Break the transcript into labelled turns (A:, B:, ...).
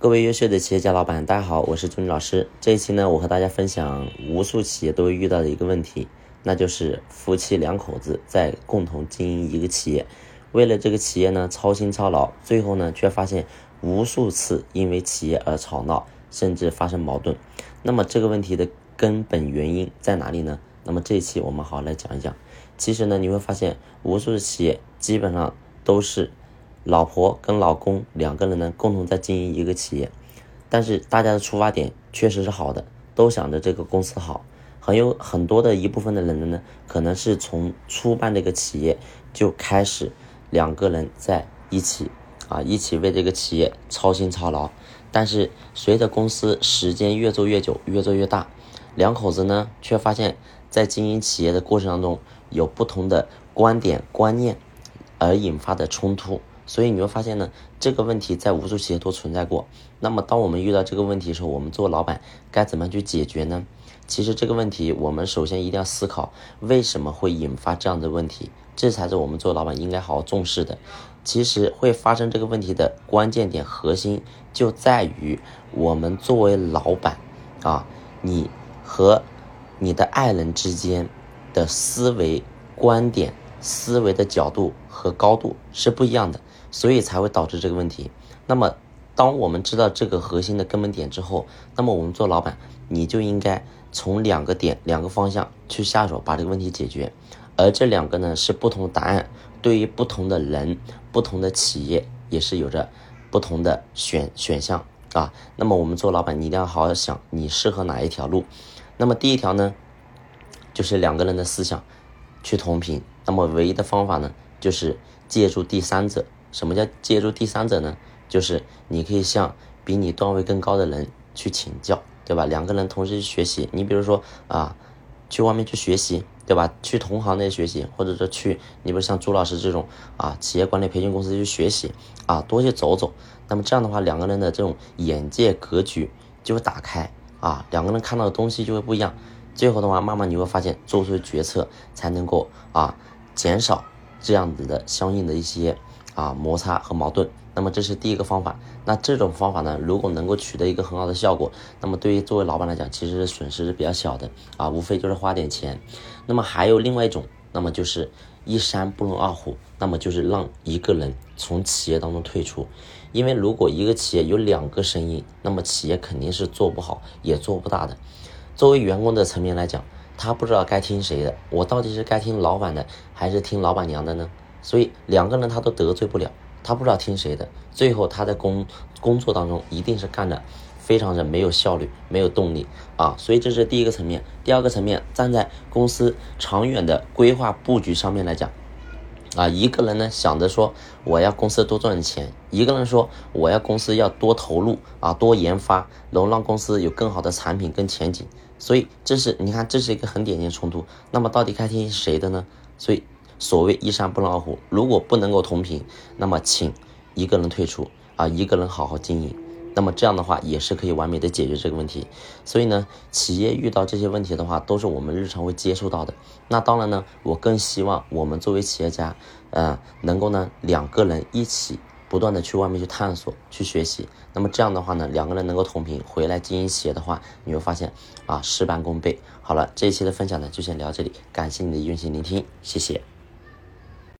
A: 各位优秀的企业家老板，大家好，我是朱军老师。这一期呢，我和大家分享无数企业都会遇到的一个问题，那就是夫妻两口子在共同经营一个企业，为了这个企业呢操心操劳，最后呢却发现无数次因为企业而吵闹，甚至发生矛盾。那么这个问题的根本原因在哪里呢？那么这一期我们好好来讲一讲。其实呢，你会发现无数的企业基本上都是。老婆跟老公两个人呢，共同在经营一个企业，但是大家的出发点确实是好的，都想着这个公司好。很有很多的一部分的人呢，可能是从初办这个企业就开始，两个人在一起啊，一起为这个企业操心操劳。但是随着公司时间越做越久，越做越大，两口子呢，却发现，在经营企业的过程当中，有不同的观点观念，而引发的冲突。所以你会发现呢，这个问题在无数企业都存在过。那么，当我们遇到这个问题的时候，我们做老板该怎么样去解决呢？其实这个问题，我们首先一定要思考为什么会引发这样的问题，这才是我们做老板应该好好重视的。其实会发生这个问题的关键点核心就在于我们作为老板啊，你和你的爱人之间的思维观点、思维的角度和高度是不一样的。所以才会导致这个问题。那么，当我们知道这个核心的根本点之后，那么我们做老板，你就应该从两个点、两个方向去下手，把这个问题解决。而这两个呢，是不同答案，对于不同的人、不同的企业，也是有着不同的选选项啊。那么我们做老板，你一定要好好想，你适合哪一条路。那么第一条呢，就是两个人的思想去同频。那么唯一的方法呢，就是借助第三者。什么叫借助第三者呢？就是你可以向比你段位更高的人去请教，对吧？两个人同时去学习，你比如说啊，去外面去学习，对吧？去同行那学习，或者说去，你比如像朱老师这种啊，企业管理培训公司去学习啊，多去走走。那么这样的话，两个人的这种眼界格局就会打开啊，两个人看到的东西就会不一样。最后的话，慢慢你会发现，做出决策才能够啊，减少这样子的相应的一些。啊，摩擦和矛盾，那么这是第一个方法。那这种方法呢，如果能够取得一个很好的效果，那么对于作为老板来讲，其实损失是比较小的啊，无非就是花点钱。那么还有另外一种，那么就是一山不容二虎，那么就是让一个人从企业当中退出。因为如果一个企业有两个声音，那么企业肯定是做不好，也做不大的。作为员工的层面来讲，他不知道该听谁的，我到底是该听老板的，还是听老板娘的呢？所以两个人他都得罪不了，他不知道听谁的，最后他在工工作当中一定是干的非常的没有效率、没有动力啊。所以这是第一个层面。第二个层面，站在公司长远的规划布局上面来讲，啊，一个人呢想着说我要公司多赚钱，一个人说我要公司要多投入啊，多研发，能让公司有更好的产品跟前景。所以这是你看这是一个很典型冲突。那么到底该听谁的呢？所以。所谓一山不容二虎，如果不能够同频，那么请一个人退出啊，一个人好好经营，那么这样的话也是可以完美的解决这个问题。所以呢，企业遇到这些问题的话，都是我们日常会接触到的。那当然呢，我更希望我们作为企业家，呃，能够呢两个人一起不断的去外面去探索、去学习。那么这样的话呢，两个人能够同频回来经营企业的话，你会发现啊事半功倍。好了，这一期的分享呢就先聊这里，感谢你的用心聆听，谢谢。